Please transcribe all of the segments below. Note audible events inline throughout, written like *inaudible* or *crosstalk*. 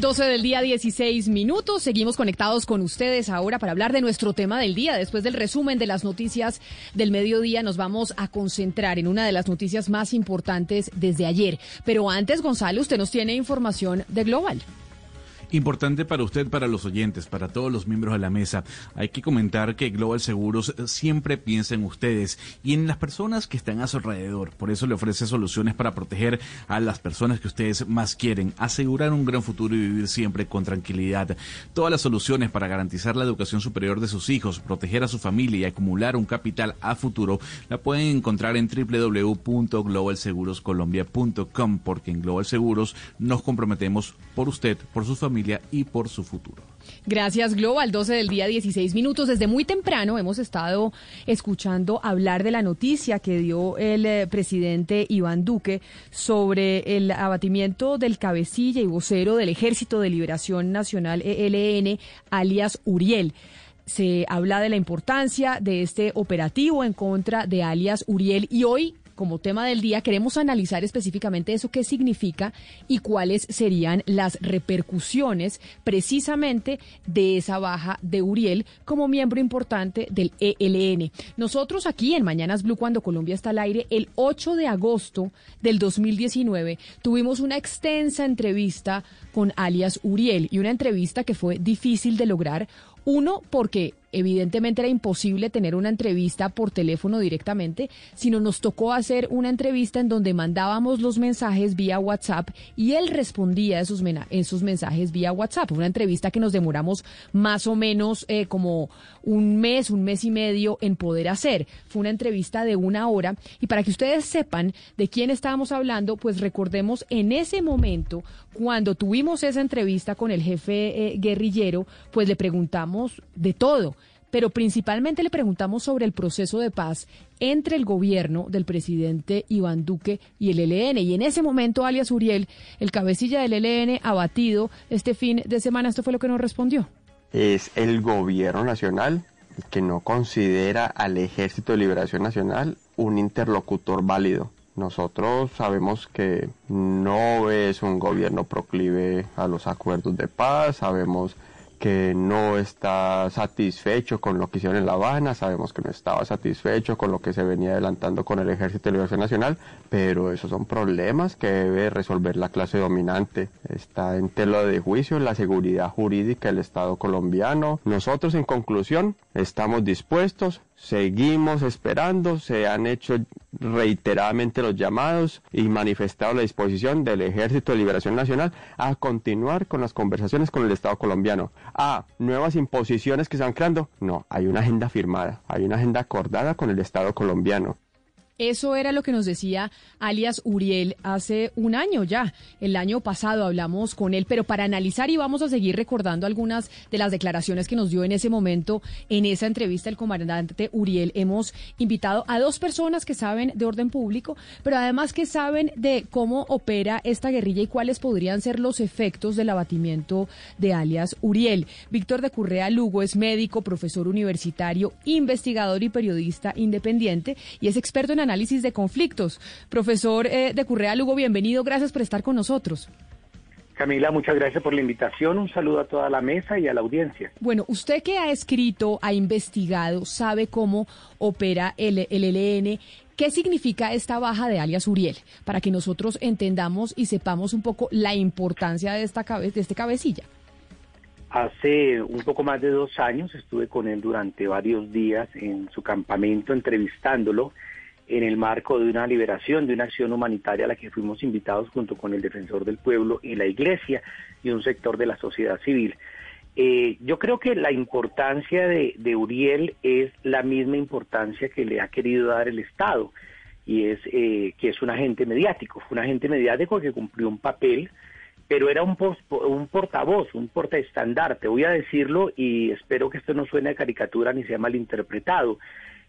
12 del día, 16 minutos. Seguimos conectados con ustedes ahora para hablar de nuestro tema del día. Después del resumen de las noticias del mediodía, nos vamos a concentrar en una de las noticias más importantes desde ayer. Pero antes, Gonzalo, usted nos tiene información de Global. Importante para usted, para los oyentes, para todos los miembros de la mesa. Hay que comentar que Global Seguros eh, siempre piensa en ustedes y en las personas que están a su alrededor. Por eso le ofrece soluciones para proteger a las personas que ustedes más quieren, asegurar un gran futuro y vivir siempre con tranquilidad. Todas las soluciones para garantizar la educación superior de sus hijos, proteger a su familia y acumular un capital a futuro la pueden encontrar en www.globalseguroscolombia.com porque en Global Seguros nos comprometemos por usted, por su y por su futuro. Gracias, Global. 12 del día, 16 minutos. Desde muy temprano hemos estado escuchando hablar de la noticia que dio el eh, presidente Iván Duque sobre el abatimiento del cabecilla y vocero del Ejército de Liberación Nacional ELN, alias Uriel se habla de la importancia de este operativo en contra de alias Uriel y hoy como tema del día, queremos analizar específicamente eso, qué significa y cuáles serían las repercusiones precisamente de esa baja de Uriel como miembro importante del ELN. Nosotros aquí en Mañanas Blue, cuando Colombia está al aire, el 8 de agosto del 2019, tuvimos una extensa entrevista con alias Uriel y una entrevista que fue difícil de lograr. Uno, porque evidentemente era imposible tener una entrevista por teléfono directamente, sino nos tocó hacer una entrevista en donde mandábamos los mensajes vía WhatsApp y él respondía esos, esos mensajes vía WhatsApp. Una entrevista que nos demoramos más o menos eh, como un mes, un mes y medio en poder hacer. Fue una entrevista de una hora y para que ustedes sepan de quién estábamos hablando, pues recordemos en ese momento, cuando tuvimos esa entrevista con el jefe eh, guerrillero, pues le preguntamos de todo pero principalmente le preguntamos sobre el proceso de paz entre el gobierno del presidente Iván Duque y el ELN. Y en ese momento, alias Uriel, el cabecilla del ELN, abatido este fin de semana, esto fue lo que nos respondió. Es el gobierno nacional que no considera al Ejército de Liberación Nacional un interlocutor válido. Nosotros sabemos que no es un gobierno proclive a los acuerdos de paz, sabemos que no está satisfecho con lo que hicieron en La Habana, sabemos que no estaba satisfecho con lo que se venía adelantando con el Ejército de Liberación Nacional, pero esos son problemas que debe resolver la clase dominante. Está en tela de juicio la seguridad jurídica del Estado colombiano. Nosotros, en conclusión, estamos dispuestos, seguimos esperando, se han hecho reiteradamente los llamados y manifestado la disposición del Ejército de Liberación Nacional a continuar con las conversaciones con el Estado colombiano. A nuevas imposiciones que se van creando. No, hay una agenda firmada, hay una agenda acordada con el Estado colombiano. Eso era lo que nos decía alias Uriel hace un año ya. El año pasado hablamos con él, pero para analizar y vamos a seguir recordando algunas de las declaraciones que nos dio en ese momento, en esa entrevista el comandante Uriel, hemos invitado a dos personas que saben de orden público, pero además que saben de cómo opera esta guerrilla y cuáles podrían ser los efectos del abatimiento de alias Uriel. Víctor de Currea Lugo es médico, profesor universitario, investigador y periodista independiente y es experto en análisis de conflictos. Profesor eh, de Currea Lugo, bienvenido, gracias por estar con nosotros. Camila, muchas gracias por la invitación. Un saludo a toda la mesa y a la audiencia. Bueno, usted que ha escrito, ha investigado, sabe cómo opera el, el ELN. ¿Qué significa esta baja de alias Uriel? Para que nosotros entendamos y sepamos un poco la importancia de, esta de este cabecilla. Hace un poco más de dos años estuve con él durante varios días en su campamento entrevistándolo en el marco de una liberación, de una acción humanitaria a la que fuimos invitados junto con el defensor del pueblo y la iglesia y un sector de la sociedad civil. Eh, yo creo que la importancia de, de Uriel es la misma importancia que le ha querido dar el Estado y es eh, que es un agente mediático, fue un agente mediático que cumplió un papel, pero era un, un portavoz, un portaestandarte, voy a decirlo y espero que esto no suene a caricatura ni sea malinterpretado.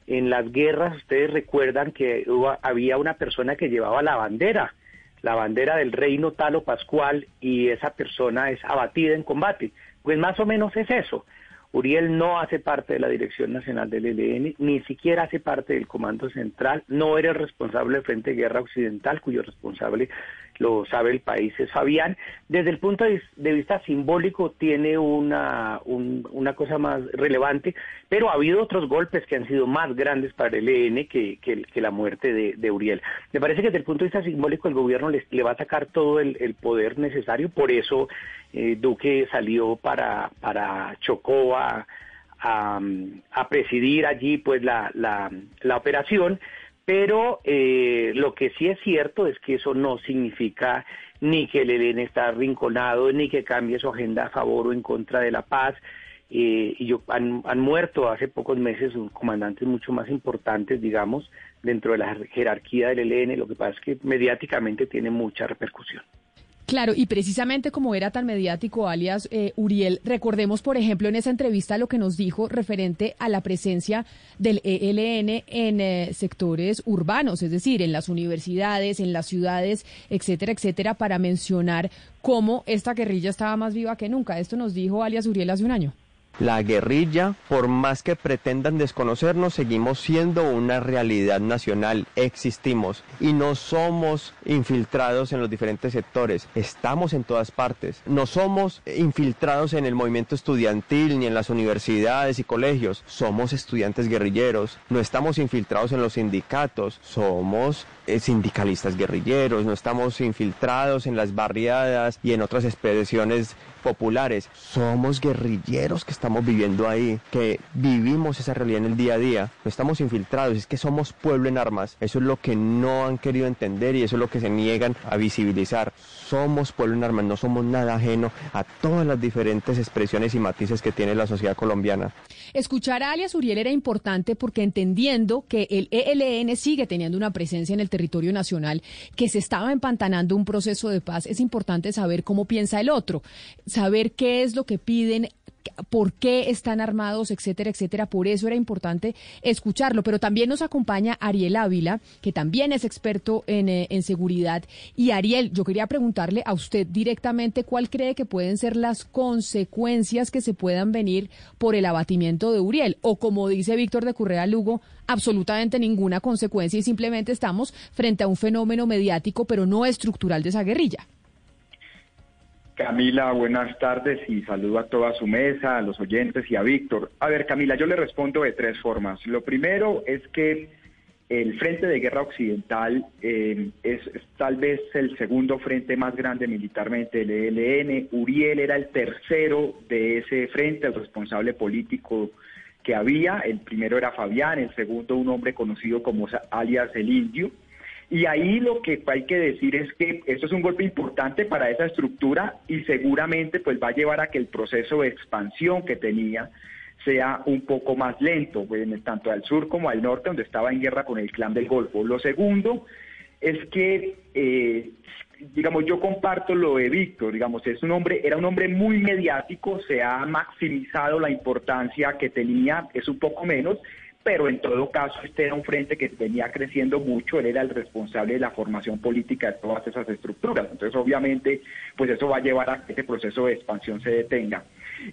En las guerras ustedes recuerdan que había una persona que llevaba la bandera, la bandera del reino Talo Pascual y esa persona es abatida en combate. Pues más o menos es eso. Uriel no hace parte de la Dirección Nacional del ELN, ni siquiera hace parte del Comando Central, no era el responsable del Frente de Guerra Occidental, cuyo responsable lo sabe el país, es Fabián. Desde el punto de vista simbólico tiene una, una cosa más relevante, pero ha habido otros golpes que han sido más grandes para el ELN que, que, la muerte de, Uriel. Me parece que desde el punto de vista simbólico el gobierno le, le va a sacar todo el, poder necesario, por eso eh, Duque salió para, para Chocó a, a, presidir allí pues la, la, la operación pero eh, lo que sí es cierto es que eso no significa ni que el ELN está arrinconado, ni que cambie su agenda a favor o en contra de la paz. Eh, y yo, han, muerto hace pocos meses comandantes mucho más importantes, digamos, dentro de la jerarquía del ELN. Lo que pasa es que mediáticamente tiene mucha repercusión. Claro, y precisamente como era tan mediático alias eh, Uriel, recordemos, por ejemplo, en esa entrevista lo que nos dijo referente a la presencia del ELN en eh, sectores urbanos, es decir, en las universidades, en las ciudades, etcétera, etcétera, para mencionar cómo esta guerrilla estaba más viva que nunca. Esto nos dijo alias Uriel hace un año. La guerrilla, por más que pretendan desconocernos, seguimos siendo una realidad nacional, existimos y no somos infiltrados en los diferentes sectores, estamos en todas partes. No somos infiltrados en el movimiento estudiantil ni en las universidades y colegios, somos estudiantes guerrilleros, no estamos infiltrados en los sindicatos, somos eh, sindicalistas guerrilleros, no estamos infiltrados en las barriadas y en otras expresiones populares, somos guerrilleros que estamos viviendo ahí, que vivimos esa realidad en el día a día, no estamos infiltrados, es que somos pueblo en armas, eso es lo que no han querido entender y eso es lo que se niegan a visibilizar. Somos pueblo en armas, no somos nada ajeno a todas las diferentes expresiones y matices que tiene la sociedad colombiana. Escuchar a alias Uriel era importante porque entendiendo que el ELN sigue teniendo una presencia en el territorio nacional, que se estaba empantanando un proceso de paz, es importante saber cómo piensa el otro saber qué es lo que piden por qué están armados, etcétera, etcétera. Por eso era importante escucharlo. Pero también nos acompaña Ariel Ávila, que también es experto en, eh, en, seguridad. Y Ariel, yo quería preguntarle a usted directamente cuál cree que pueden ser las consecuencias que se puedan venir por el abatimiento de Uriel. O como dice Víctor de Currea Lugo, absolutamente ninguna consecuencia y simplemente estamos frente a un fenómeno mediático, pero no estructural de esa guerrilla. Camila, buenas tardes y saludo a toda su mesa, a los oyentes y a Víctor. A ver, Camila, yo le respondo de tres formas. Lo primero es que el Frente de Guerra Occidental eh, es, tal vez el segundo frente más grande militarmente del ELN. Uriel era el tercero de ese frente, el responsable político que había. El primero era Fabián, el segundo un hombre conocido como alias el Indio. Y ahí lo que hay que decir es que esto es un golpe importante para esa estructura y seguramente pues va a llevar a que el proceso de expansión que tenía sea un poco más lento, pues, tanto al sur como al norte, donde estaba en guerra con el clan del Golfo. Lo segundo es que, eh, digamos, yo comparto lo de Víctor, digamos, es un hombre, era un hombre muy mediático, se ha maximizado la importancia que tenía, es un poco menos, pero en todo caso este era un frente que venía creciendo mucho, él era el responsable de la formación política de todas esas estructuras, entonces obviamente pues eso va a llevar a que ese proceso de expansión se detenga.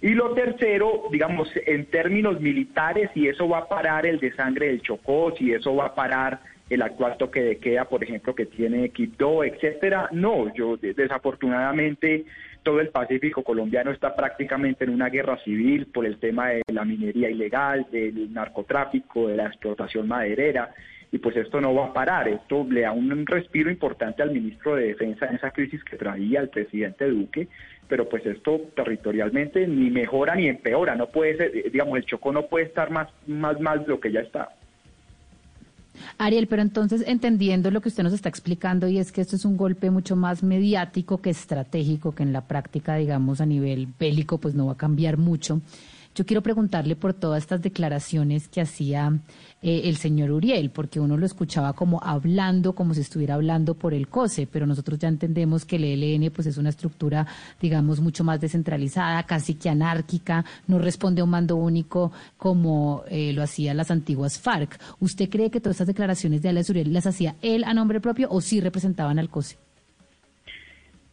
Y lo tercero, digamos, en términos militares, si eso va a parar el desangre del Chocó, si eso va a parar el actual toque de queda, por ejemplo, que tiene Quibdó, etcétera, no, yo desafortunadamente todo el Pacífico colombiano está prácticamente en una guerra civil por el tema de la minería ilegal, del narcotráfico, de la explotación maderera, y pues esto no va a parar, esto le da un respiro importante al ministro de Defensa en esa crisis que traía el presidente Duque, pero pues esto territorialmente ni mejora ni empeora, no puede ser, digamos, el Chocó no puede estar más, más mal de lo que ya está. Ariel, pero entonces entendiendo lo que usted nos está explicando y es que esto es un golpe mucho más mediático que estratégico, que en la práctica, digamos, a nivel bélico, pues no va a cambiar mucho. Yo quiero preguntarle por todas estas declaraciones que hacía eh, el señor Uriel, porque uno lo escuchaba como hablando, como si estuviera hablando por el COSE, pero nosotros ya entendemos que el ELN pues es una estructura, digamos, mucho más descentralizada, casi que anárquica, no responde a un mando único como eh, lo hacían las antiguas FARC. ¿Usted cree que todas estas declaraciones de Alias Uriel las hacía él a nombre propio o sí representaban al COSE?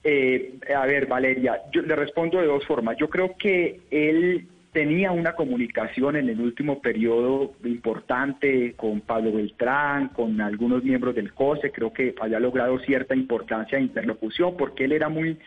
Eh, a ver, Valeria, yo le respondo de dos formas. Yo creo que él tenía una comunicación en el último periodo importante con Pablo Beltrán, con algunos miembros del COSE, creo que había logrado cierta importancia de interlocución porque él era muy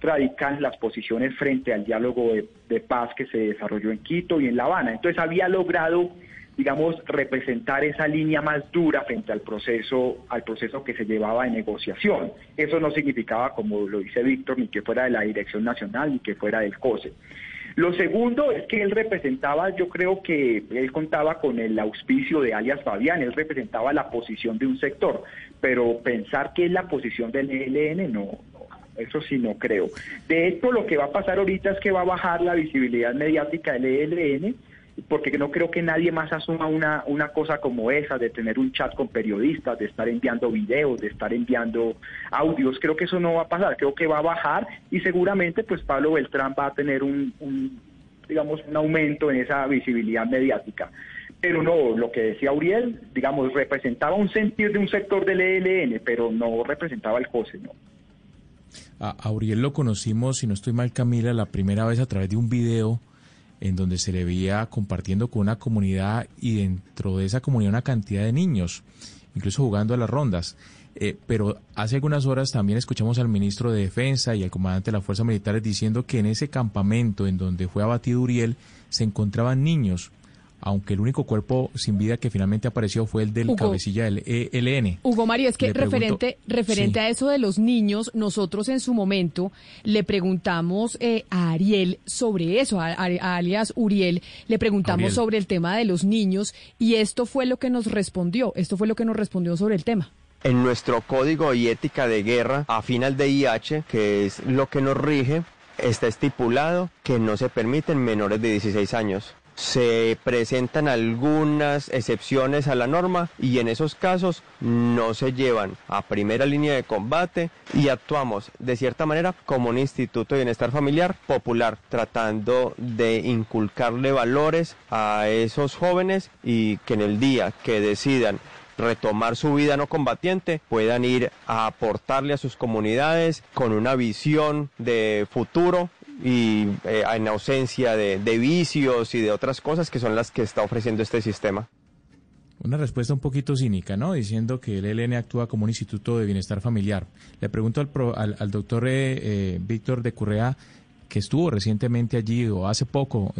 radical en las posiciones frente al diálogo de, de paz que se desarrolló en Quito y en La Habana. Entonces había logrado digamos, representar esa línea más dura frente al proceso, al proceso que se llevaba de negociación. Eso no significaba, como lo dice Víctor, ni que fuera de la Dirección Nacional, ni que fuera del COSE. Lo segundo es que él representaba, yo creo que él contaba con el auspicio de alias Fabián, él representaba la posición de un sector, pero pensar que es la posición del ELN, no, eso sí no creo. De hecho, lo que va a pasar ahorita es que va a bajar la visibilidad mediática del ELN, porque no creo que nadie más asuma una, una cosa como esa, de tener un chat con periodistas, de estar enviando videos, de estar enviando audios. Creo que eso no va a pasar, creo que va a bajar y seguramente pues Pablo Beltrán va a tener un, digamos, un aumento en esa visibilidad mediática. Pero no, lo que decía Uriel, digamos, representaba un sentir de un sector del ELN, pero no representaba el COSE, ¿no? A, a Uriel lo conocimos, si no estoy mal, Camila, la primera vez a través de un video en donde se le veía compartiendo con una comunidad y dentro de esa comunidad una cantidad de niños, incluso jugando a las rondas. Eh, pero hace algunas horas también escuchamos al ministro de Defensa y al comandante de las Fuerzas Militares diciendo que en ese campamento en donde fue abatido Uriel se encontraban niños aunque el único cuerpo sin vida que finalmente apareció fue el del cabecilla del ELN. Hugo Mario, es que referente, referente a eso de los niños, nosotros en su momento le preguntamos eh, a Ariel sobre eso, a, alias Uriel, le preguntamos sobre el tema de los niños y esto fue lo que nos respondió, esto fue lo que nos respondió sobre el tema. En nuestro código y ética de guerra, a final de IH, que es lo que nos rige, está estipulado que no se permiten menores de 16 años se presentan algunas excepciones a la norma y en esos casos no se llevan a primera línea de combate y actuamos de cierta manera como un instituto de bienestar familiar popular tratando de inculcarle valores a esos jóvenes y que en el día que decidan retomar su vida no combatiente, puedan ir a aportarle a sus comunidades con una visión de futuro y eh, en ausencia de, vicios y de otras cosas que son las que está ofreciendo este sistema. Una respuesta un poquito cínica, ¿no? Diciendo que el ELN actúa como un instituto de bienestar familiar. Le pregunto al, al, doctor eh, eh, Víctor de Currea, que estuvo recientemente allí o hace poco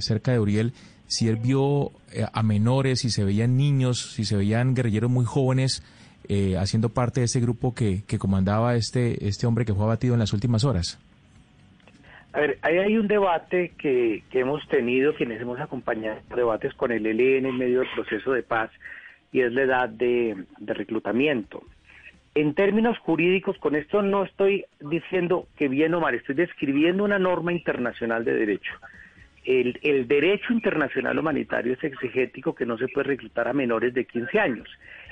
cerca de Uriel, si él vio a menores, si se veían niños, si se veían guerrilleros muy jóvenes haciendo parte de ese grupo que, que comandaba este, este hombre que fue abatido en las últimas horas. A ver, ahí hay un debate que, que hemos tenido, quienes hemos acompañado debates con el ELN en medio del proceso de paz, y es la edad de, de reclutamiento. En términos jurídicos, con esto no estoy diciendo que bien o mal, estoy describiendo una norma internacional de derecho el, derecho internacional humanitario es exegético que no se puede reclutar a menores de 15 años.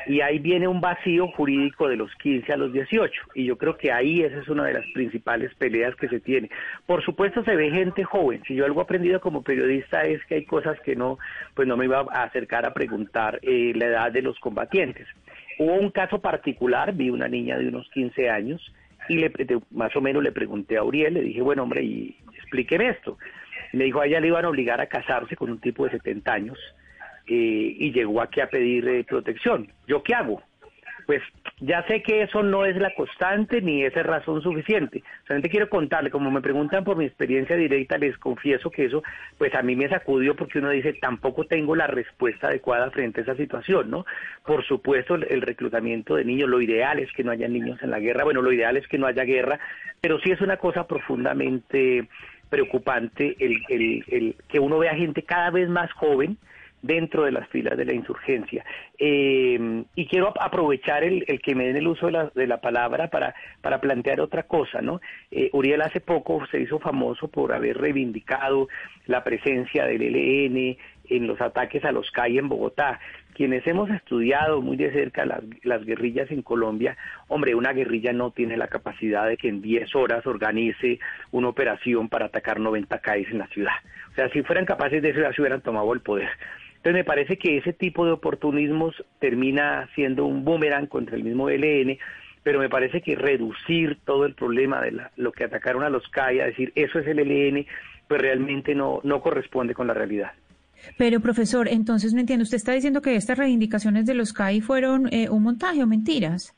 Y ahí viene un vacío jurídico de los 15 a los 18. Y yo creo que ahí esa es una de las principales peleas que se tiene. Por supuesto se ve gente joven. Si yo algo he aprendido como periodista es que hay cosas que no, pues no me iba a acercar a preguntar eh, la edad de los combatientes. Hubo un caso particular, vi una niña de unos 15 años y le, más o menos le pregunté a Uriel, le dije, bueno hombre, y explíqueme esto me dijo a ella le iban a obligar a casarse con un tipo de 70 años eh, y llegó aquí a pedir eh, protección. ¿Yo qué hago? Pues ya sé que eso no es la constante ni es razón suficiente. Solamente quiero contarle, como me preguntan por mi experiencia directa, les confieso que eso, pues a mí me sacudió porque uno dice, tampoco tengo la respuesta adecuada frente a esa situación, ¿no? Por supuesto, el, reclutamiento de niños, lo ideal es que no haya niños en la guerra, bueno, lo ideal es que no haya guerra, pero sí es una cosa profundamente preocupante el, el, el, que uno vea gente cada vez más joven dentro de las filas de la insurgencia. Eh, y quiero aprovechar el, que me den el uso de la, de la palabra para, para plantear otra cosa, ¿no? Eh, Uriel hace poco se hizo famoso por haber reivindicado la presencia del ELN en los ataques a los CAI en Bogotá quienes hemos estudiado muy de cerca las, las, guerrillas en Colombia, hombre, una guerrilla no tiene la capacidad de que en 10 horas organice una operación para atacar 90 CAIs en la ciudad. O sea, si fueran capaces de eso, ya se hubieran tomado el poder. Entonces me parece que ese tipo de oportunismos termina siendo un boomerang contra el mismo ELN, pero me parece que reducir todo el problema de lo que atacaron a los CAI, a decir eso es el ELN, pues realmente no, no corresponde con la realidad. Pero, profesor, entonces no entiendo. ¿Usted está diciendo que estas reivindicaciones de los CAI fueron eh, un montaje o mentiras?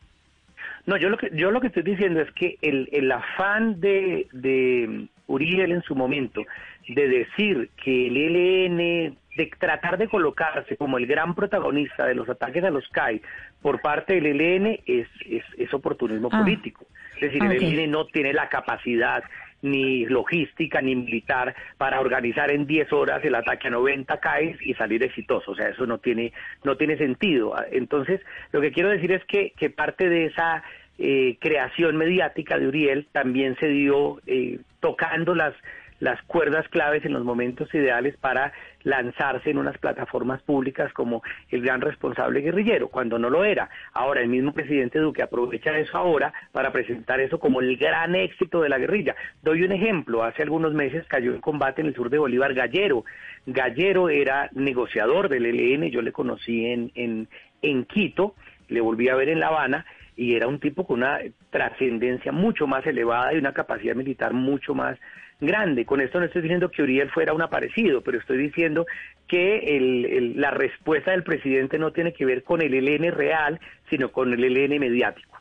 No, yo lo que yo lo que estoy diciendo es que el, el afán de, de Uriel en su momento de decir que el ELN, de tratar de colocarse como el gran protagonista de los ataques a los CAI por parte del ELN es, es, es oportunismo ah. político. Es decir, el ELN no tiene la capacidad ni logística, ni militar para organizar en 10 horas el ataque a 90 CAIs y salir exitoso. O sea, eso no tiene, no tiene sentido. Entonces, lo que quiero decir es que, que parte de esa eh, creación mediática de Uriel también se dio eh, tocando las las cuerdas claves en los momentos ideales para lanzarse en unas plataformas públicas como el gran responsable guerrillero, cuando no lo era. Ahora el mismo presidente Duque aprovecha eso ahora para presentar eso como el gran éxito de la guerrilla. Doy un ejemplo, hace algunos meses cayó en combate en el sur de Bolívar Gallero. Gallero era negociador del ELN, yo le conocí en, en, en Quito, le volví a ver en La Habana y era un tipo con una trascendencia mucho más elevada y una capacidad militar mucho más grande. Con esto no estoy diciendo que Uriel fuera un aparecido, pero estoy diciendo que la respuesta del presidente no tiene que ver con el ELN real, sino con el ELN mediático.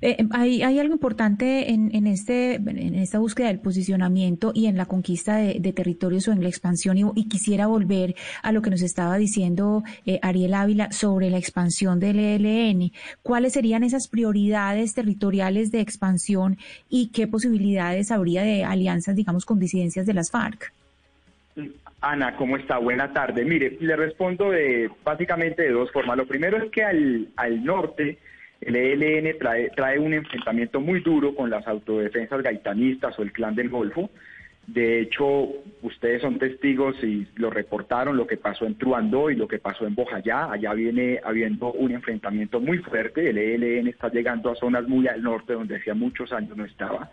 Eh, em, hay, algo importante en, este, en esta búsqueda del posicionamiento y en la conquista de, territorios o en la expansión y, quisiera volver a lo que nos estaba diciendo eh, Ariel Ávila sobre la expansión del ELN. ¿Cuáles serían esas prioridades territoriales de expansión y qué posibilidades habría de alianzas, digamos, con disidencias de las FARC? Ana, ¿cómo está? Buena tarde. Mire, le respondo de, básicamente de dos formas. Lo primero es que al, al norte el ELN trae, trae un enfrentamiento muy duro con las autodefensas gaitanistas o el clan del Golfo. De hecho, ustedes son testigos y lo reportaron lo que pasó en Truandó y lo que pasó en Bojayá. Allá viene habiendo un enfrentamiento muy fuerte. El ELN está llegando a zonas muy al norte donde hacía muchos años no estaba.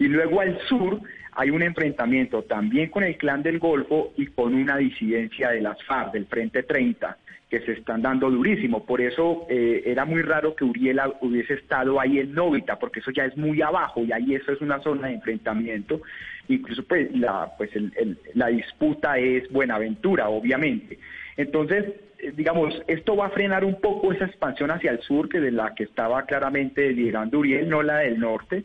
Y luego al sur hay un enfrentamiento también con el clan del Golfo y con una disidencia de las FARC, del Frente 30 que se están dando durísimo. Por eso eh, era muy raro que Uriel hubiese estado ahí en Novita, porque eso ya es muy abajo y ahí eso es una zona de enfrentamiento. Incluso pues la, pues la disputa es Buenaventura, obviamente. Entonces, eh, digamos, esto va a frenar un poco esa expansión hacia el sur, que de la que estaba claramente liderando Uriel, no la del norte.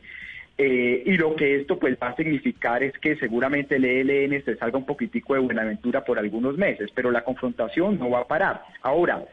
Eh, y lo que esto pues va a significar es que seguramente el ELN se salga un poquitico de Buenaventura por algunos meses, pero la confrontación no va a parar. Ahora,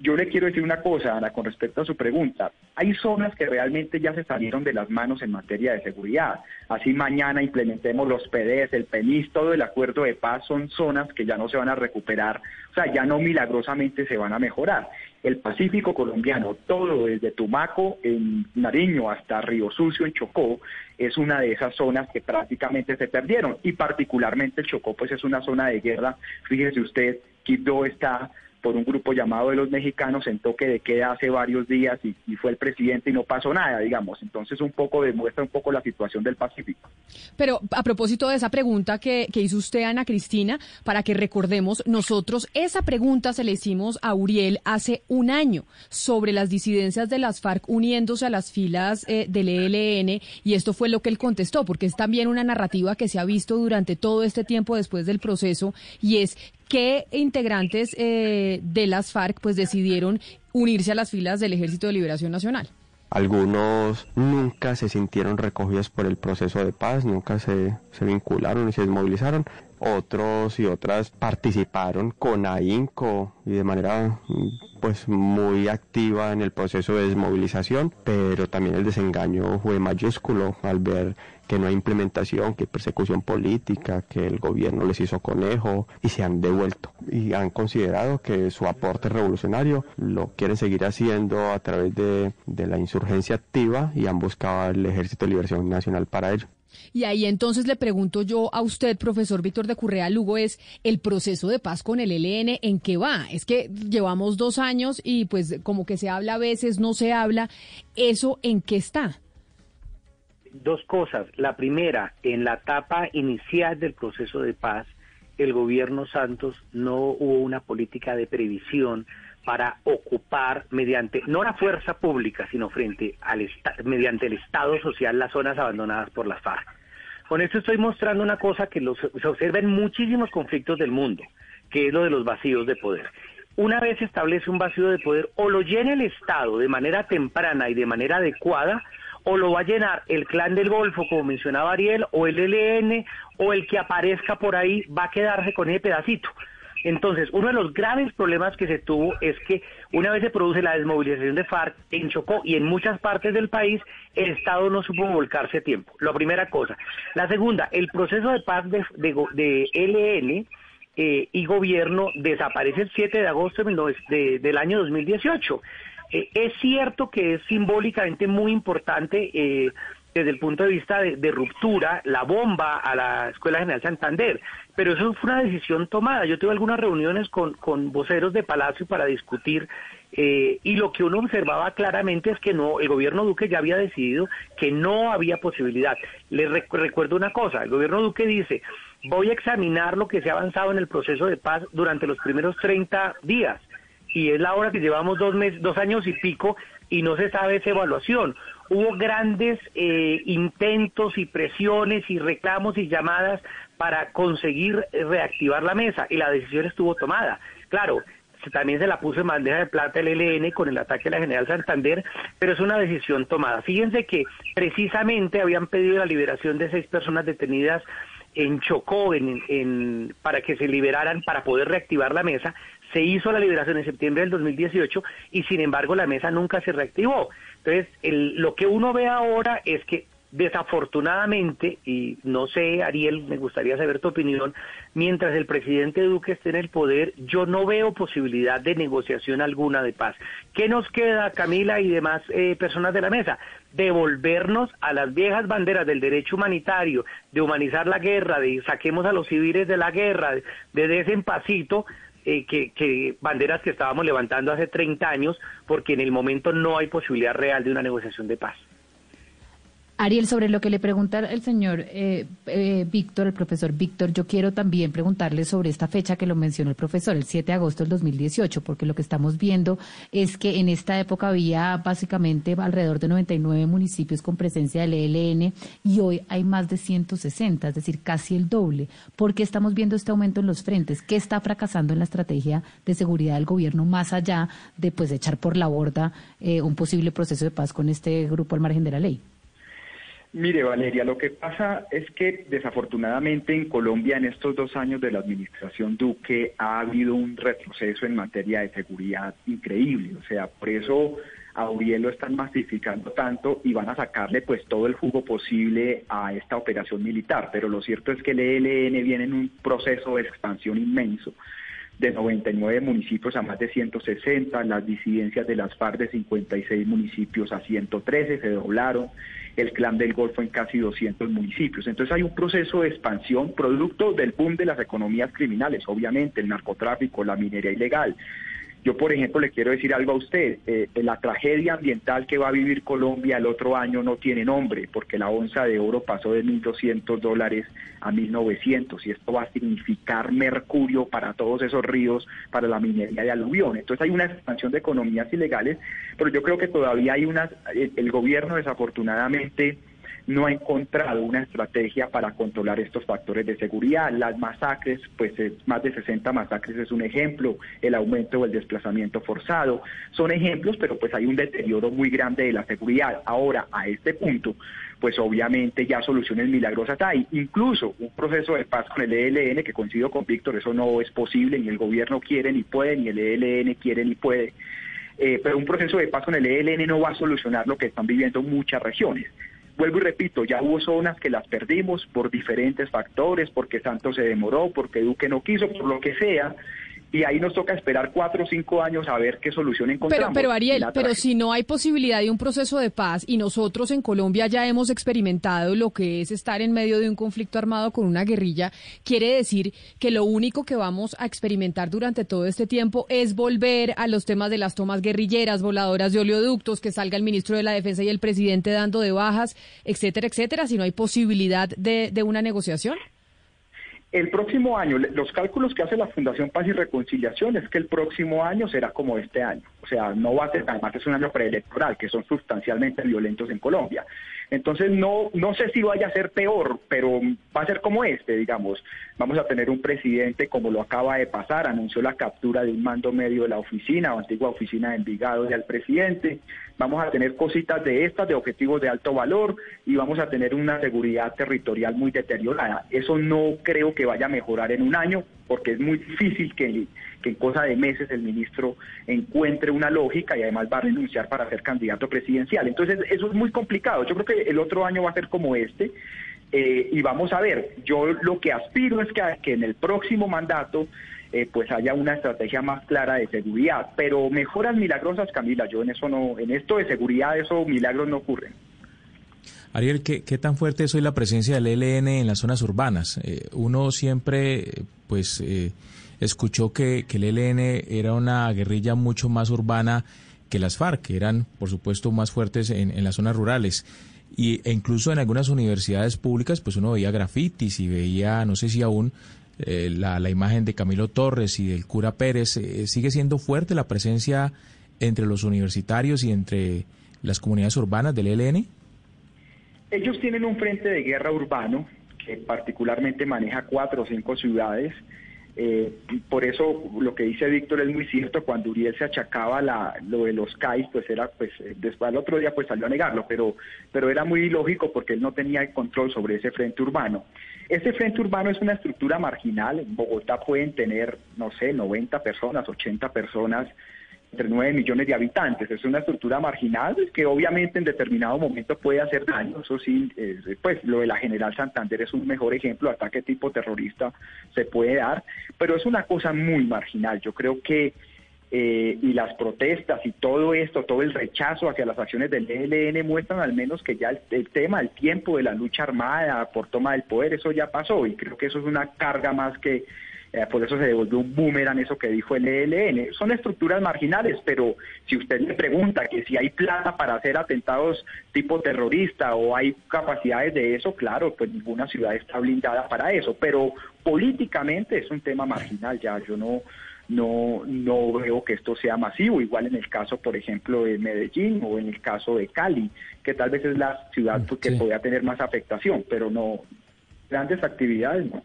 yo le quiero decir una cosa, Ana, con respecto a su pregunta. Hay zonas que realmente ya se salieron de las manos en materia de seguridad. Así mañana implementemos los PDs, el PENIS, todo el acuerdo de paz son zonas que ya no se van a recuperar, o sea, ya no milagrosamente se van a mejorar. El Pacífico colombiano, todo desde Tumaco en Nariño hasta Río Sucio en Chocó, es una de esas zonas que prácticamente se perdieron. Y particularmente el Chocó, pues es una zona de guerra. Fíjese usted, Quito está por un grupo llamado de los mexicanos en toque de queda hace varios días y, fue el presidente y no pasó nada, digamos. Entonces un poco demuestra un poco la situación del Pacífico. Pero a propósito de esa pregunta que, que hizo usted, Ana Cristina, para que recordemos, nosotros esa pregunta se le hicimos a Uriel hace un año sobre las disidencias de las FARC uniéndose a las filas eh, del ELN y esto fue lo que él contestó, porque es también una narrativa que se ha visto durante todo este tiempo después del proceso y es ¿Qué integrantes eh, de las FARC pues decidieron unirse a las filas del Ejército de Liberación Nacional. Algunos nunca se sintieron recogidos por el proceso de paz, nunca se, se vincularon y se desmovilizaron. otros y otras participaron con ahínco y de manera pues muy activa en el proceso de desmovilización, pero también el desengaño fue mayúsculo al ver que no hay implementación, que hay persecución política, que el gobierno les hizo conejo y se han devuelto. Y han considerado que su aporte revolucionario lo quieren seguir haciendo a través de, de la insurgencia activa y han buscado el Ejército de Liberación Nacional para ello. Y ahí entonces le pregunto yo a usted, profesor Víctor de Currea Lugo, es el proceso de paz con el ELN, ¿en qué va? Es que llevamos dos años y pues como que se habla a veces, no se habla. ¿Eso en qué está? Dos cosas. La primera, en la etapa inicial del proceso de paz, el gobierno Santos no hubo una política de previsión para ocupar mediante, no la fuerza pública, sino frente al mediante el Estado social las zonas abandonadas por las FARC. Con esto estoy mostrando una cosa que se observa en muchísimos conflictos del mundo, que es lo de los vacíos de poder. Una vez establece un vacío de poder, o lo llena el Estado de manera temprana y de manera adecuada, o lo va a llenar el clan del Golfo, como mencionaba Ariel, o el ELN, o el que aparezca por ahí va a quedarse con ese pedacito. Entonces, uno de los graves problemas que se tuvo es que una vez se produce la desmovilización de FARC en Chocó y en muchas partes del país, el Estado no supo volcarse a tiempo. La primera cosa. La segunda, el proceso de paz de, de, LN eh, y gobierno desaparece el 7 de agosto del año 2018. Eh, es cierto que es simbólicamente muy importante eh, desde el punto de vista de, ruptura la bomba a la Escuela General Santander, pero eso fue una decisión tomada. Yo tuve algunas reuniones con, con voceros de Palacio para discutir eh, y lo que uno observaba claramente es que no, el gobierno Duque ya había decidido que no había posibilidad. Les recuerdo una cosa, el gobierno Duque dice, voy a examinar lo que se ha avanzado en el proceso de paz durante los primeros 30 días y es la hora que llevamos dos, meses, dos años y pico y no se sabe esa evaluación. Hubo grandes eh, intentos y presiones y reclamos y llamadas para conseguir reactivar la mesa y la decisión estuvo tomada. Claro, también se la puso en bandeja de plata el ELN con el ataque a la General Santander, pero es una decisión tomada. Fíjense que precisamente habían pedido la liberación de seis personas detenidas en Chocó en, para que se liberaran para poder reactivar la mesa. Se hizo la liberación en septiembre del 2018 y sin embargo la mesa nunca se reactivó. Entonces, lo que uno ve ahora es que desafortunadamente, y no sé, Ariel, me gustaría saber tu opinión, mientras el presidente Duque esté en el poder, yo no veo posibilidad de negociación alguna de paz. ¿Qué nos queda, Camila y demás eh, personas de la mesa? Devolvernos a las viejas banderas del derecho humanitario, de humanizar la guerra, de saquemos a los civiles de la guerra, de, de eh, que, que, banderas que estábamos levantando hace 30 años, porque en el momento no hay posibilidad real de una negociación de paz. Ariel, sobre lo que le pregunta el señor eh, eh, Víctor, el profesor Víctor, yo quiero también preguntarle sobre esta fecha que lo mencionó el profesor, el 7 de agosto del 2018, porque lo que estamos viendo es que en esta época había básicamente alrededor de 99 municipios con presencia del ELN y hoy hay más de 160, es decir, casi el doble. ¿Por qué estamos viendo este aumento en los frentes? ¿Qué está fracasando en la estrategia de seguridad del gobierno más allá de pues echar por la borda eh, un posible proceso de paz con este grupo al margen de la ley? Mire, Valeria, lo que pasa es que desafortunadamente en Colombia en estos dos años de la administración Duque ha habido un retroceso en materia de seguridad increíble. O sea, por eso a Uriel lo están masificando tanto y van a sacarle pues todo el jugo posible a esta operación militar. Pero lo cierto es que el ELN viene en un proceso de expansión inmenso de 99 municipios a más de 160, las disidencias de las FARC de 56 municipios a 113 se doblaron, el Clan del Golfo en casi 200 municipios. Entonces hay un proceso de expansión producto del boom de las economías criminales, obviamente el narcotráfico, la minería ilegal, yo, por ejemplo, le quiero decir algo a usted. Eh, la tragedia ambiental que va a vivir Colombia el otro año no tiene nombre, porque la onza de oro pasó de 1.200 dólares a 1.900 y esto va a significar mercurio para todos esos ríos, para la minería de aluvión. Entonces hay una expansión de economías ilegales, pero yo creo que todavía hay unas, el, el gobierno desafortunadamente no ha encontrado una estrategia para controlar estos factores de seguridad. Las masacres, pues más de 60 masacres es un ejemplo, el aumento o el desplazamiento forzado, son ejemplos, pero pues hay un deterioro muy grande de la seguridad. Ahora, a este punto, pues obviamente ya soluciones milagrosas hay. Incluso un proceso de paz con el ELN, que coincido con Víctor, eso no es posible, ni el gobierno quiere ni puede, ni el ELN quiere ni puede. Eh, pero un proceso de paz con el ELN no va a solucionar lo que están viviendo muchas regiones. Vuelvo y repito, ya hubo zonas que las perdimos por diferentes factores, porque Santos se demoró, porque Duque no quiso, por lo que sea, y ahí nos toca esperar cuatro o cinco años a ver qué solución encontramos. Pero, pero Ariel, pero si no hay posibilidad de un proceso de paz y nosotros en Colombia ya hemos experimentado lo que es estar en medio de un conflicto armado con una guerrilla, quiere decir que lo único que vamos a experimentar durante todo este tiempo es volver a los temas de las tomas guerrilleras, voladoras de oleoductos, que salga el ministro de la Defensa y el presidente dando de bajas, etcétera, etcétera, si no hay posibilidad de, de una negociación. El próximo año, los cálculos que hace la Fundación Paz y Reconciliación es que el próximo año será como este año. O sea, no va a ser, además es un año preelectoral, que son sustancialmente violentos en Colombia. Entonces, no, no sé si vaya a ser peor, pero va a ser como este, digamos. Vamos a tener un presidente, como lo acaba de pasar, anunció la captura de un mando medio de la oficina o antigua oficina de Envigado del presidente. Vamos a tener cositas de estas, de objetivos de alto valor, y vamos a tener una seguridad territorial muy deteriorada. Eso no creo que vaya a mejorar en un año, porque es muy difícil que, en cosa de meses el ministro encuentre una lógica y además va a renunciar para ser candidato presidencial. Entonces, eso es muy complicado. Yo creo que el otro año va a ser como este. Eh, y vamos a ver, yo lo que aspiro es que, que en el próximo mandato eh, pues haya una estrategia más clara de seguridad. Pero mejoras milagrosas, Camila, yo en eso no, en esto de seguridad, esos milagros no ocurren. Ariel, ¿qué, tan fuerte es hoy la presencia del ELN en las zonas urbanas? Eh, uno siempre, pues, eh, escuchó que, el ELN era una guerrilla mucho más urbana que las FARC, que eran, por supuesto, más fuertes en, las zonas rurales. Y, e incluso en algunas universidades públicas, pues uno veía grafitis y veía, no sé si aún, eh, la, la, imagen de Camilo Torres y del cura Pérez. ¿Sigue siendo fuerte la presencia entre los universitarios y entre las comunidades urbanas del ELN? Ellos tienen un frente de guerra urbano que particularmente maneja cuatro o cinco ciudades. Eh, por eso lo que dice Víctor es muy cierto, cuando Uriel se achacaba la, lo de los CAIs, pues era, pues después al otro día pues salió a negarlo, pero, pero era muy lógico porque él no tenía el control sobre ese frente urbano. Ese frente urbano es una estructura marginal, en Bogotá pueden tener, no sé, 90 personas, 80 personas 9 millones de habitantes. Es una estructura marginal que obviamente en determinado momento puede hacer daño. Eso sí, pues lo de la General Santander es un mejor ejemplo de ataque tipo terrorista se puede dar, pero es una cosa muy marginal. Yo creo que eh, y las protestas y todo esto, todo el rechazo hacia las acciones del ELN muestran al menos que ya el, el, tema, el tiempo de la lucha armada por toma del poder, eso ya pasó y creo que eso es una carga más que eh, por eso se devolvió un boomerang eso que dijo el ELN. Son estructuras marginales, pero si usted le pregunta que si hay plata para hacer atentados tipo terrorista o hay capacidades de eso, claro, pues ninguna ciudad está blindada para eso, pero políticamente es un tema marginal ya, yo no no no veo que esto sea masivo, igual en el caso, por ejemplo, de Medellín o en el caso de Cali, que tal vez es la ciudad que podría tener más afectación, pero no grandes actividades no.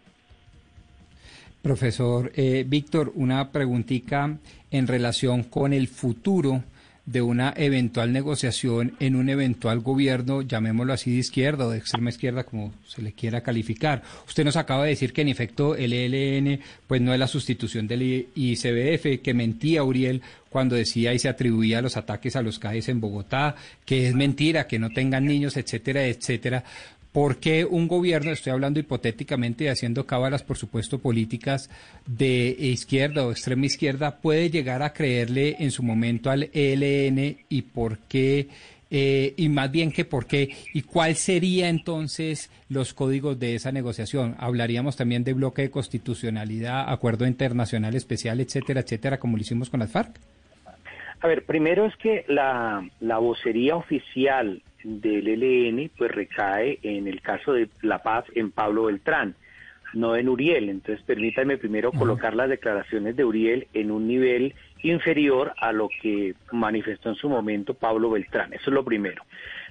Profesor eh, Víctor, una preguntita en relación con el futuro de una eventual negociación en un eventual gobierno, llamémoslo así, de izquierda o de extrema izquierda, como se le quiera calificar. Usted nos acaba de decir que en efecto el ELN pues no es la sustitución del ICBF, que mentía Uriel cuando decía y se atribuía los ataques a los CAES en Bogotá, que es mentira, que no tengan niños, etcétera, etcétera. ¿Por qué un gobierno, estoy hablando hipotéticamente y haciendo cábalas, por supuesto, políticas de izquierda o extrema izquierda, puede llegar a creerle en su momento al ELN y por qué, eh, y más bien que por qué, y cuál sería entonces los códigos de esa negociación? Hablaríamos también de bloque de constitucionalidad, acuerdo internacional especial, etcétera, etcétera, como lo hicimos con las FARC. A ver, primero es que la, la vocería oficial del ELN pues recae en el caso de La Paz en Pablo Beltrán. no en Uriel. Entonces, permítanme primero colocar las declaraciones de Uriel en un nivel inferior a lo que manifestó en su momento Pablo Beltrán. Eso es lo primero.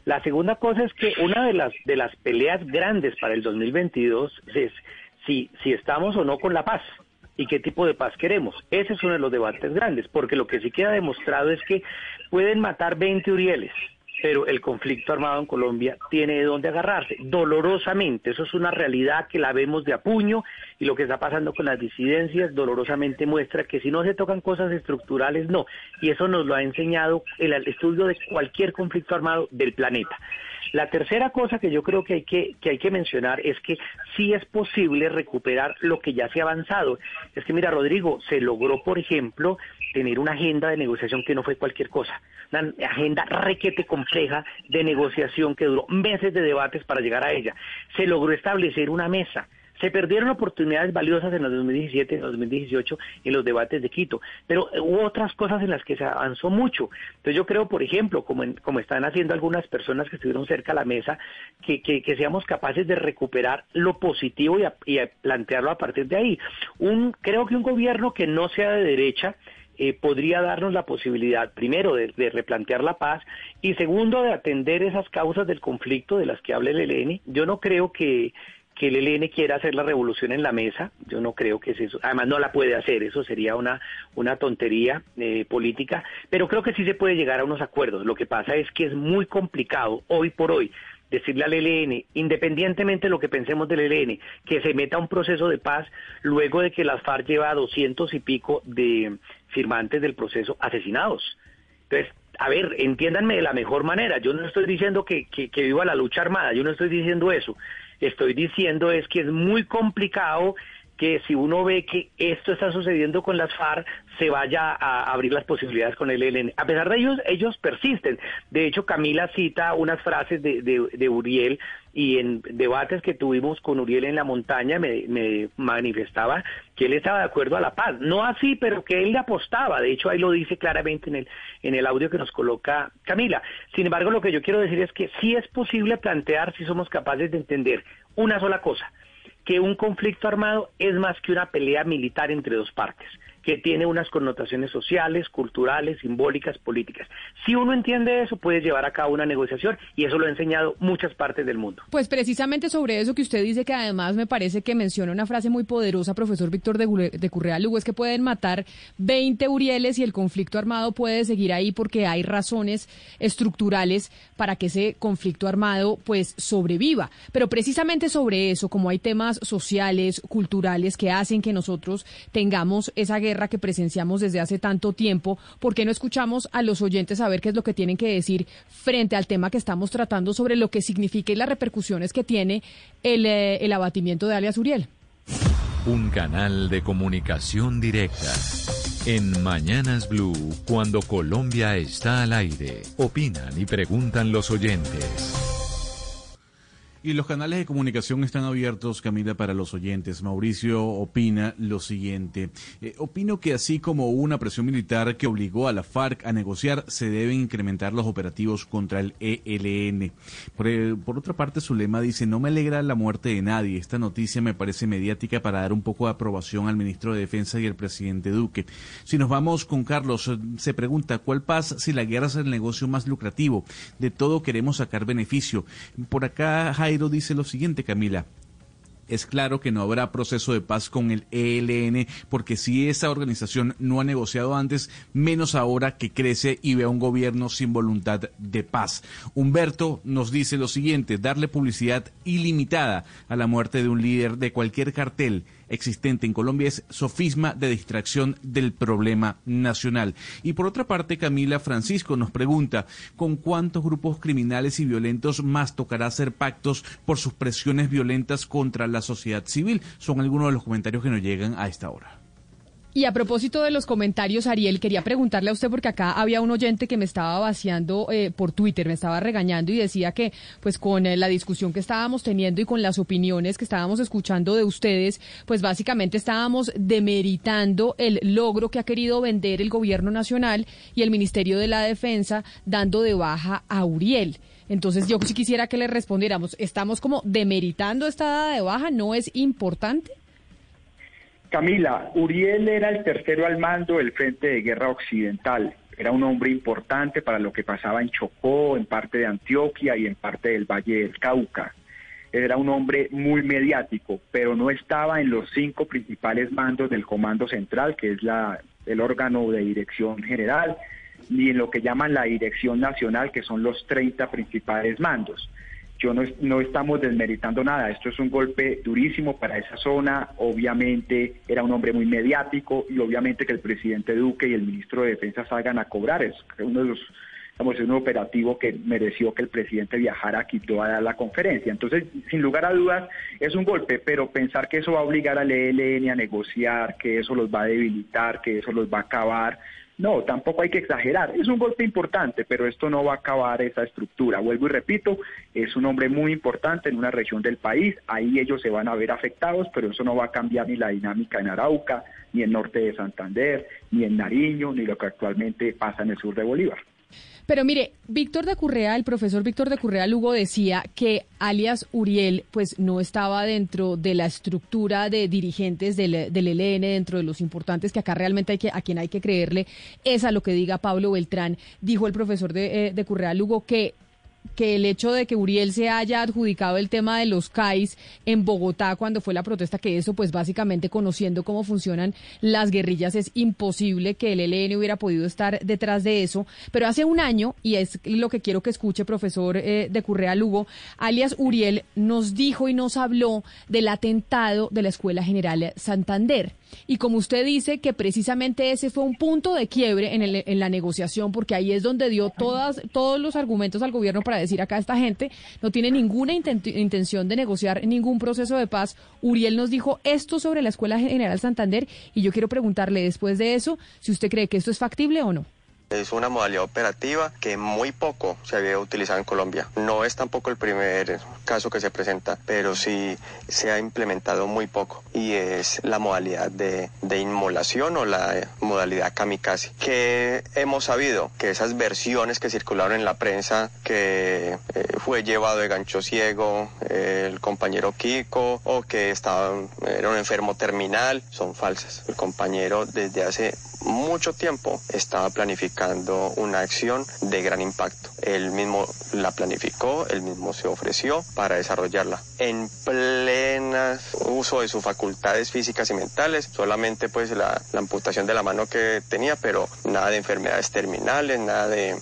La segunda cosa es que una de las de las peleas grandes para el 2022 es si si estamos o no con la paz y qué tipo de paz queremos. Ese es uno de los debates grandes, porque lo que sí queda demostrado es que pueden matar 20 Urieles, pero el conflicto armado en Colombia tiene de dónde agarrarse, dolorosamente, eso es una realidad que la vemos de apuño y lo que está pasando con las disidencias dolorosamente muestra que si no se tocan cosas estructurales, no, y eso nos lo ha enseñado el estudio de cualquier conflicto armado del planeta. La tercera cosa que yo creo que hay que, que hay que mencionar es que sí es posible recuperar lo que ya se ha avanzado. Es que mira, Rodrigo, se logró, por ejemplo, tener una agenda de negociación que no fue cualquier cosa, una agenda requete compleja de negociación que duró meses de debates para llegar a ella. Se logró establecer una mesa se perdieron oportunidades valiosas en el 2017 y en el 2018 en los debates de Quito, pero hubo otras cosas en las que se avanzó mucho. Entonces yo creo, por ejemplo, como, como están haciendo algunas personas que estuvieron cerca a la mesa, que, que, seamos capaces de recuperar lo positivo y, y plantearlo a partir de ahí. Un, creo que un gobierno que no sea de derecha, eh, podría darnos la posibilidad, primero, de, de, replantear la paz y segundo, de atender esas causas del conflicto de las que habla el ELN. Yo no creo que, que el ELN quiera hacer la revolución en la mesa, yo no creo que es eso, además no la puede hacer, eso sería una, una tontería eh, política, pero creo que sí se puede llegar a unos acuerdos. Lo que pasa es que es muy complicado hoy por hoy decirle al ELN, independientemente de lo que pensemos del ELN, que se meta un proceso de paz luego de que las FARC lleva doscientos y pico de firmantes del proceso asesinados. Entonces, a ver, entiéndanme de la mejor manera, yo no estoy diciendo que, que viva la lucha armada, yo no estoy diciendo eso, estoy diciendo es que es muy complicado que si uno ve que esto está sucediendo con las FARC, se vaya a abrir las posibilidades con el ELN. A pesar de ellos, ellos persisten. De hecho, Camila cita unas frases de, de, Uriel y en debates que tuvimos con Uriel en la montaña me, me, manifestaba que él estaba de acuerdo a la paz. No así, pero que él le apostaba. De hecho, ahí lo dice claramente en el, en el audio que nos coloca Camila. Sin embargo, lo que yo quiero decir es que sí es posible plantear si somos capaces de entender una sola cosa que un conflicto armado es más que una pelea militar entre dos partes que tiene unas connotaciones sociales, culturales, simbólicas, políticas. Si uno entiende eso, puede llevar a cabo una negociación y eso lo ha enseñado muchas partes del mundo. Pues precisamente sobre eso que usted dice, que además me parece que menciona una frase muy poderosa, profesor Víctor de, Currea Lugo, es que pueden matar 20 Urieles y el conflicto armado puede seguir ahí porque hay razones estructurales para que ese conflicto armado pues sobreviva. Pero precisamente sobre eso, como hay temas sociales, culturales que hacen que nosotros tengamos esa guerra, que presenciamos desde hace tanto tiempo, ¿por qué no escuchamos a los oyentes a ver qué es lo que tienen que decir frente al tema que estamos tratando sobre lo que significa y las repercusiones que tiene el, eh, el abatimiento de alias Uriel? Un canal de comunicación directa. En Mañanas Blue, cuando Colombia está al aire, opinan y preguntan los oyentes. Y los canales de comunicación están abiertos, Camila, para los oyentes. Mauricio opina lo siguiente. Eh, opino que así como hubo una presión militar que obligó a la FARC a negociar, se deben incrementar los operativos contra el ELN. Por, por otra parte, Zulema dice, no me alegra la muerte de nadie. Esta noticia me parece mediática para dar un poco de aprobación al ministro de Defensa y al presidente Duque. Si nos vamos con Carlos, eh, se pregunta, ¿cuál paz si la guerra es el negocio más lucrativo? De todo queremos sacar beneficio. Por acá, Jairo dice lo siguiente, Camila. Es claro que no habrá proceso de paz con el ELN, porque si esa organización no ha negociado antes, menos ahora que crece y ve a un gobierno sin voluntad de paz. Humberto nos dice lo siguiente, darle publicidad ilimitada a la muerte de un líder de cualquier cartel existente en Colombia es sofisma de distracción del problema nacional. Y por otra parte, Camila Francisco nos pregunta, ¿con cuántos grupos criminales y violentos más tocará hacer pactos por sus presiones violentas contra la sociedad civil? Son algunos de los comentarios que nos llegan a esta hora. Y a propósito de los comentarios, Ariel, quería preguntarle a usted porque acá había un oyente que me estaba vaciando eh, por Twitter, me estaba regañando y decía que pues con eh, la discusión que estábamos teniendo y con las opiniones que estábamos escuchando de ustedes, pues básicamente estábamos demeritando el logro que ha querido vender el gobierno nacional y el Ministerio de la Defensa dando de baja a Uriel. Entonces yo sí quisiera que le respondiéramos, ¿estamos como demeritando esta dada de baja? ¿No es importante? Camila, Uriel era el tercero al mando del Frente de Guerra Occidental. Era un hombre importante para lo que pasaba en Chocó, en parte de Antioquia y en parte del Valle del Cauca. Era un hombre muy mediático, pero no estaba en los cinco principales mandos del Comando Central, que es la, el órgano de dirección general, ni en lo que llaman la Dirección Nacional, que son los 30 principales mandos yo no, no estamos desmeritando nada, esto es un golpe durísimo para esa zona, obviamente era un hombre muy mediático y obviamente que el presidente Duque y el ministro de Defensa salgan a cobrar, es uno de los es un operativo que mereció que el presidente viajara a Quito a dar la conferencia. Entonces, sin lugar a dudas, es un golpe, pero pensar que eso va a obligar al ELN a negociar, que eso los va a debilitar, que eso los va a acabar, no, tampoco hay que exagerar. Es un golpe importante, pero esto no va a acabar esa estructura. Vuelvo y repito, es un hombre muy importante en una región del país. Ahí ellos se van a ver afectados, pero eso no va a cambiar ni la dinámica en Arauca, ni en norte de Santander, ni en Nariño, ni lo que actualmente pasa en el sur de Bolívar. Pero mire, Víctor de Currea, el profesor Víctor de Currea Lugo decía que alias Uriel pues no estaba dentro de la estructura de dirigentes del, del ELN, dentro de los importantes que acá realmente hay que, a quien hay que creerle es a lo que diga Pablo Beltrán. Dijo el profesor de, eh, de Currea Lugo que que el hecho de que Uriel se haya adjudicado el tema de los CAIs en Bogotá cuando fue la protesta, que eso pues básicamente conociendo cómo funcionan las guerrillas es imposible que el ELN hubiera podido estar detrás de eso. Pero hace un año, y es lo que quiero que escuche profesor eh, de Currea Lugo, alias Uriel nos dijo y nos habló del atentado de la Escuela General Santander. Y como usted dice que precisamente ese fue un punto de quiebre en, el, en la negociación, porque ahí es donde dio todas, todos los argumentos al gobierno para decir acá esta gente no tiene ninguna intención de negociar ningún proceso de paz. Uriel nos dijo esto sobre la Escuela General Santander y yo quiero preguntarle después de eso si usted cree que esto es factible o no. Es una modalidad operativa que muy poco se había utilizado en Colombia. No es tampoco el primer caso que se presenta, pero sí se ha implementado muy poco y es la modalidad de, inmolación o la modalidad kamikaze. Que hemos sabido que esas versiones que circularon en la prensa que eh, fue llevado de gancho ciego el compañero Kiko o que estaba, era un enfermo terminal son falsas. El compañero desde hace mucho tiempo estaba planificando una acción de gran impacto. Él mismo la planificó, él mismo se ofreció para desarrollarla. En uso de sus facultades físicas y mentales, solamente pues la, amputación de la mano que tenía, pero nada de enfermedades terminales, nada de,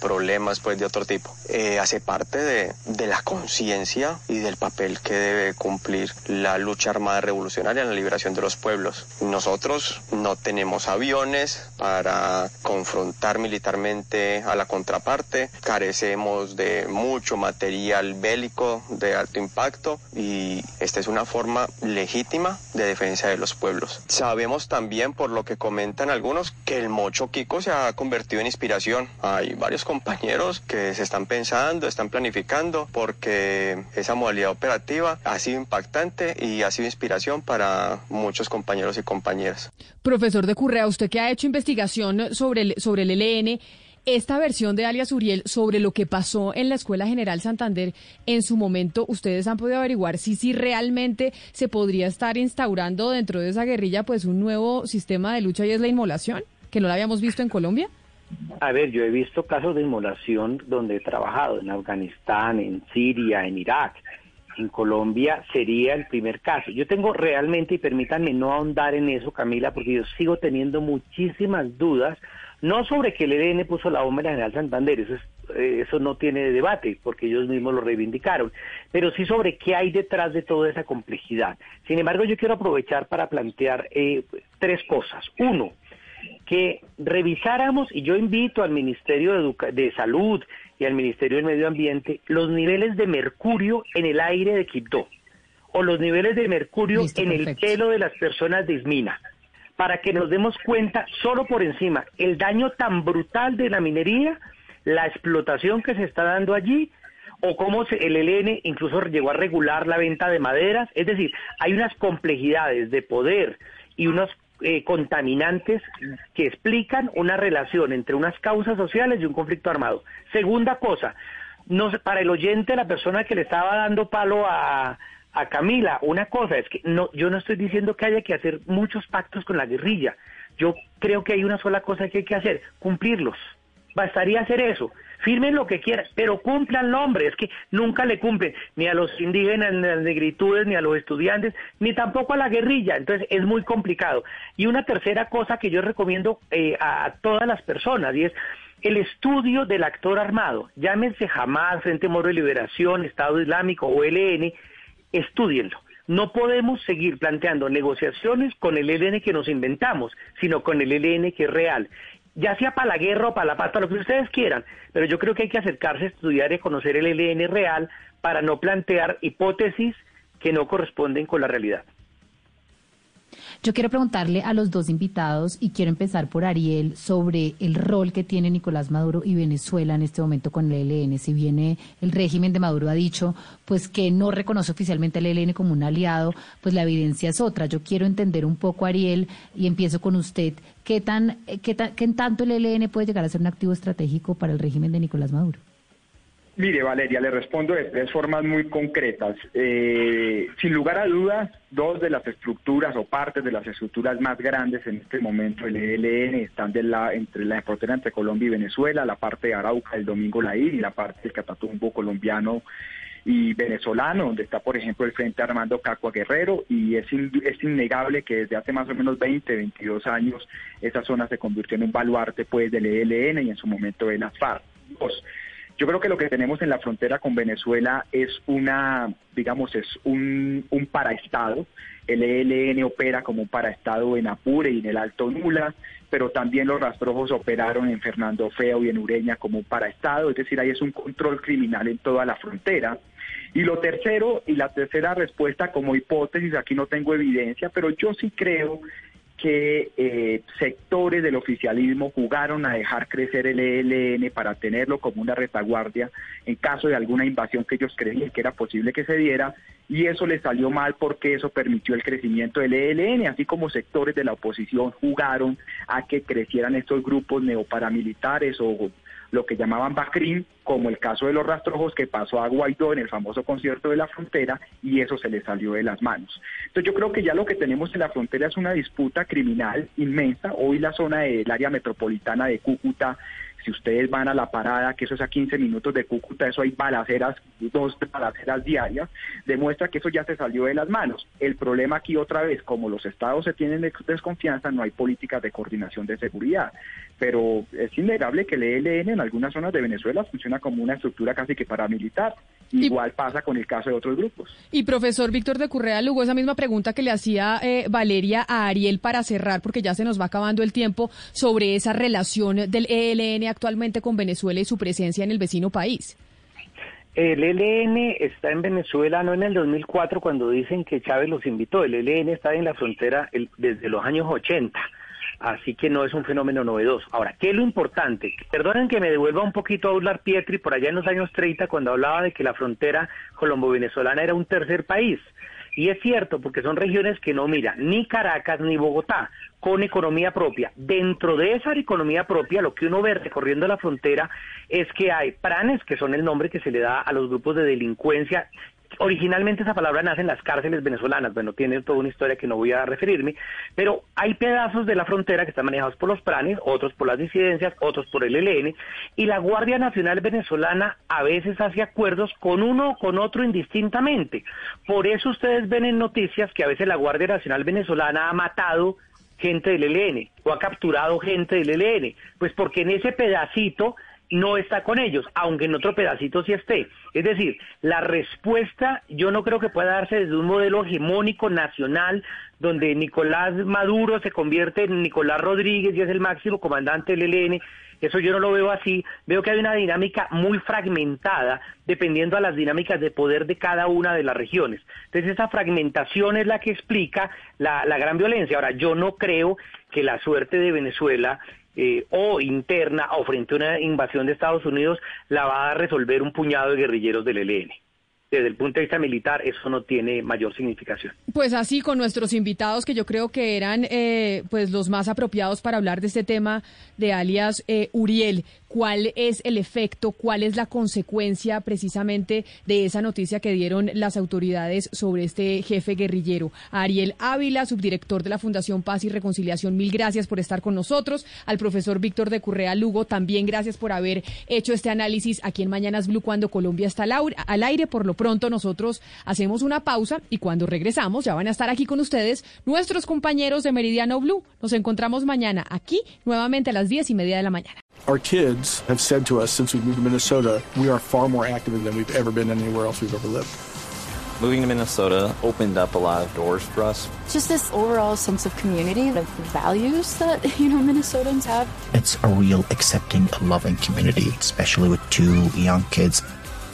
problemas pues de otro tipo. Eh, hace parte de, de la conciencia y del papel que debe cumplir la lucha armada revolucionaria en la liberación de los pueblos. Nosotros no tenemos avión, para confrontar militarmente a la contraparte. Carecemos de mucho material bélico de alto impacto y esta es una forma legítima de defensa de los pueblos. Sabemos también, por lo que comentan algunos, que el mocho Kiko se ha convertido en inspiración. Hay varios compañeros que se están pensando, están planificando, porque esa modalidad operativa ha sido impactante y ha sido inspiración para muchos compañeros y compañeras. Profesor de Currea, usted que ha hecho investigación sobre el, sobre el ELN, esta versión de alias Uriel sobre lo que pasó en la Escuela General Santander en su momento, ustedes han podido averiguar si, si realmente se podría estar instaurando dentro de esa guerrilla pues un nuevo sistema de lucha y es la inmolación, que no la habíamos visto en Colombia. A ver, yo he visto casos de inmolación donde he trabajado en Afganistán, en Siria, en Irak en Colombia sería el primer caso. Yo tengo realmente, y permítanme no ahondar en eso, Camila, porque yo sigo teniendo muchísimas dudas, no sobre que el EDN puso la bomba en la General Santander, eso, eh, eso no tiene debate, porque ellos mismos lo reivindicaron, pero sí sobre qué hay detrás de toda esa complejidad. Sin embargo, yo quiero aprovechar para plantear eh, tres cosas. Uno, que revisáramos, y yo invito al Ministerio de Salud y al Ministerio del Medio Ambiente los niveles de mercurio en el aire de Quibdó o los niveles de mercurio en el pelo de las personas de Ismina. para que nos demos cuenta solo por encima el daño tan brutal de la minería, la explotación que se está dando allí o cómo el ELN incluso llegó a regular la venta de maderas. Es decir, hay unas complejidades de poder y unos eh, contaminantes que explican una relación entre unas causas sociales y un conflicto armado. Segunda cosa, no, para el oyente, la persona que le estaba dando palo a, a Camila, una cosa es que no, yo no estoy diciendo que haya que hacer muchos pactos con la guerrilla. Yo creo que hay una sola cosa que hay que hacer, cumplirlos. Bastaría hacer eso. Firmen lo que quieran, pero cumplan nombre. Es que nunca le cumplen ni a los indígenas, ni a las negritudes, ni a los estudiantes, ni tampoco a la guerrilla. Entonces es muy complicado. Y una tercera cosa que yo recomiendo eh, a todas las personas y es el estudio del actor armado, llámense jamás Frente Moro de Liberación, Estado Islámico o LN, estudienlo. No podemos seguir planteando negociaciones con el ELN que nos inventamos, sino con el ELN que es real. Ya sea para la guerra o para la paz, para lo que ustedes quieran, pero yo creo que hay que acercarse a estudiar y conocer el ELN real para no plantear hipótesis que no corresponden con la realidad. Yo quiero preguntarle a los dos invitados y quiero empezar por Ariel sobre el rol que tiene Nicolás Maduro y Venezuela en este momento con el ELN. Si bien el régimen de Maduro ha dicho pues que no reconoce oficialmente al ELN como un aliado, pues la evidencia es otra. Yo quiero entender un poco, Ariel, y empiezo con usted, ¿qué tan, qué, tan, qué tanto el ELN puede llegar a ser un activo estratégico para el régimen de Nicolás Maduro? Mire, Valeria, le respondo de tres formas muy concretas. Eh, sin lugar a dudas, dos de las estructuras o partes de las estructuras más grandes en este momento del ELN están de la, entre la frontera entre Colombia y Venezuela, la parte de Arauca, el Domingo Laír y la parte del Catatumbo colombiano y venezolano, donde está, por ejemplo, el Frente Armando Cacua Guerrero, y es, es innegable que desde hace más o menos 20, 22 años esa zona se convirtió en un baluarte pues del ELN y en su momento de las FARC. Dos, yo creo que lo que tenemos en la frontera con Venezuela es una, digamos, es un, un paraestado. El ELN opera como un paraestado en Apure y en el Alto Nula, pero también los rastrojos operaron en Fernando Feo y en Ureña como un paraestado, es decir, ahí es un control criminal en toda la frontera. Y lo tercero, y la tercera respuesta como hipótesis, aquí no tengo evidencia, pero yo sí creo que eh, sectores del oficialismo jugaron a dejar crecer el ELN para tenerlo como una retaguardia en caso de alguna invasión que ellos creían que era posible que se diera y eso les salió mal porque eso permitió el crecimiento del ELN, así como sectores de la oposición jugaron a que crecieran estos grupos neoparamilitares o lo que llamaban Bacrim, como el caso de los rastrojos que pasó a Guaidó en el famoso concierto de la frontera y eso se le salió de las manos. Entonces yo creo que ya lo que tenemos en la frontera es una disputa criminal inmensa. Hoy la zona del área metropolitana de Cúcuta si ustedes van a la parada, que eso es a 15 minutos de Cúcuta, eso hay balaceras, dos balaceras diarias, demuestra que eso ya se salió de las manos. El problema aquí otra vez, como los estados se tienen desconfianza, no hay políticas de coordinación de seguridad. Pero es innegable que el ELN en algunas zonas de Venezuela funciona como una estructura casi que paramilitar. Igual pasa con el caso de otros grupos. Y profesor Víctor de Currea Lugo, esa misma pregunta que le hacía eh, Valeria a Ariel para cerrar, porque ya se nos va acabando el tiempo, sobre esa relación del ELN actualmente con Venezuela y su presencia en el vecino país? El ELN está en Venezuela no en el 2004 cuando dicen que Chávez los invitó. El ELN está en la frontera desde los años 80. Así que no es un fenómeno novedoso. Ahora, ¿qué es lo importante? Perdonen que me devuelva un poquito a hablar Pietri por allá en los años 30 cuando hablaba de que la frontera colombo-venezolana era un tercer país. Y es cierto, porque son regiones que no mira ni Caracas ni Bogotá, con economía propia. Dentro de esa economía propia, lo que uno ve recorriendo la frontera es que hay pranes, que son el nombre que se le da a los grupos de delincuencia originalmente esa palabra nace en las cárceles venezolanas, bueno, tiene toda una historia que no voy a referirme, pero hay pedazos de la frontera que están manejados por los planes, otros por las disidencias, otros por el ELN, y la Guardia Nacional Venezolana a veces hace acuerdos con uno o con otro indistintamente. Por eso ustedes ven en noticias que a veces la Guardia Nacional Venezolana ha matado gente del ELN o ha capturado gente del ELN, pues porque en ese pedacito no está con ellos, aunque en otro pedacito sí esté. Es decir, la respuesta yo no creo que pueda darse desde un modelo hegemónico nacional donde Nicolás Maduro se convierte en Nicolás Rodríguez y es el máximo comandante del ELN. Eso yo no lo veo así. Veo que hay una dinámica muy fragmentada dependiendo a las dinámicas de poder de cada una de las regiones. Entonces esa fragmentación es la que explica la, la gran violencia. Ahora, yo no creo que la suerte de Venezuela eh, o interna o frente a una invasión de Estados Unidos la va a resolver un puñado de guerrilleros del ELN desde el punto de vista militar eso no tiene mayor significación. Pues así con nuestros invitados que yo creo que eran eh, pues los más apropiados para hablar de este tema de alias eh, Uriel. ¿Cuál es el efecto, cuál es la consecuencia precisamente de esa noticia que dieron las autoridades sobre este jefe guerrillero? Ariel Ávila, subdirector de la Fundación Paz y Reconciliación, mil gracias por estar con nosotros. Al profesor Víctor de Currea Lugo, también gracias por haber hecho este análisis aquí en Mañanas Blue cuando Colombia está al aire. Por lo pronto nosotros hacemos una pausa y cuando regresamos ya van a estar aquí con ustedes nuestros compañeros de Meridiano Blue. Nos encontramos mañana aquí nuevamente a las diez y media de la mañana. Our kids have said to us since we moved to Minnesota, we are far more active than we've ever been anywhere else we've ever lived. Moving to Minnesota opened up a lot of doors for us. Just this overall sense of community, of values that, *laughs* you know, Minnesotans have. It's a real accepting, loving community, especially with two young kids.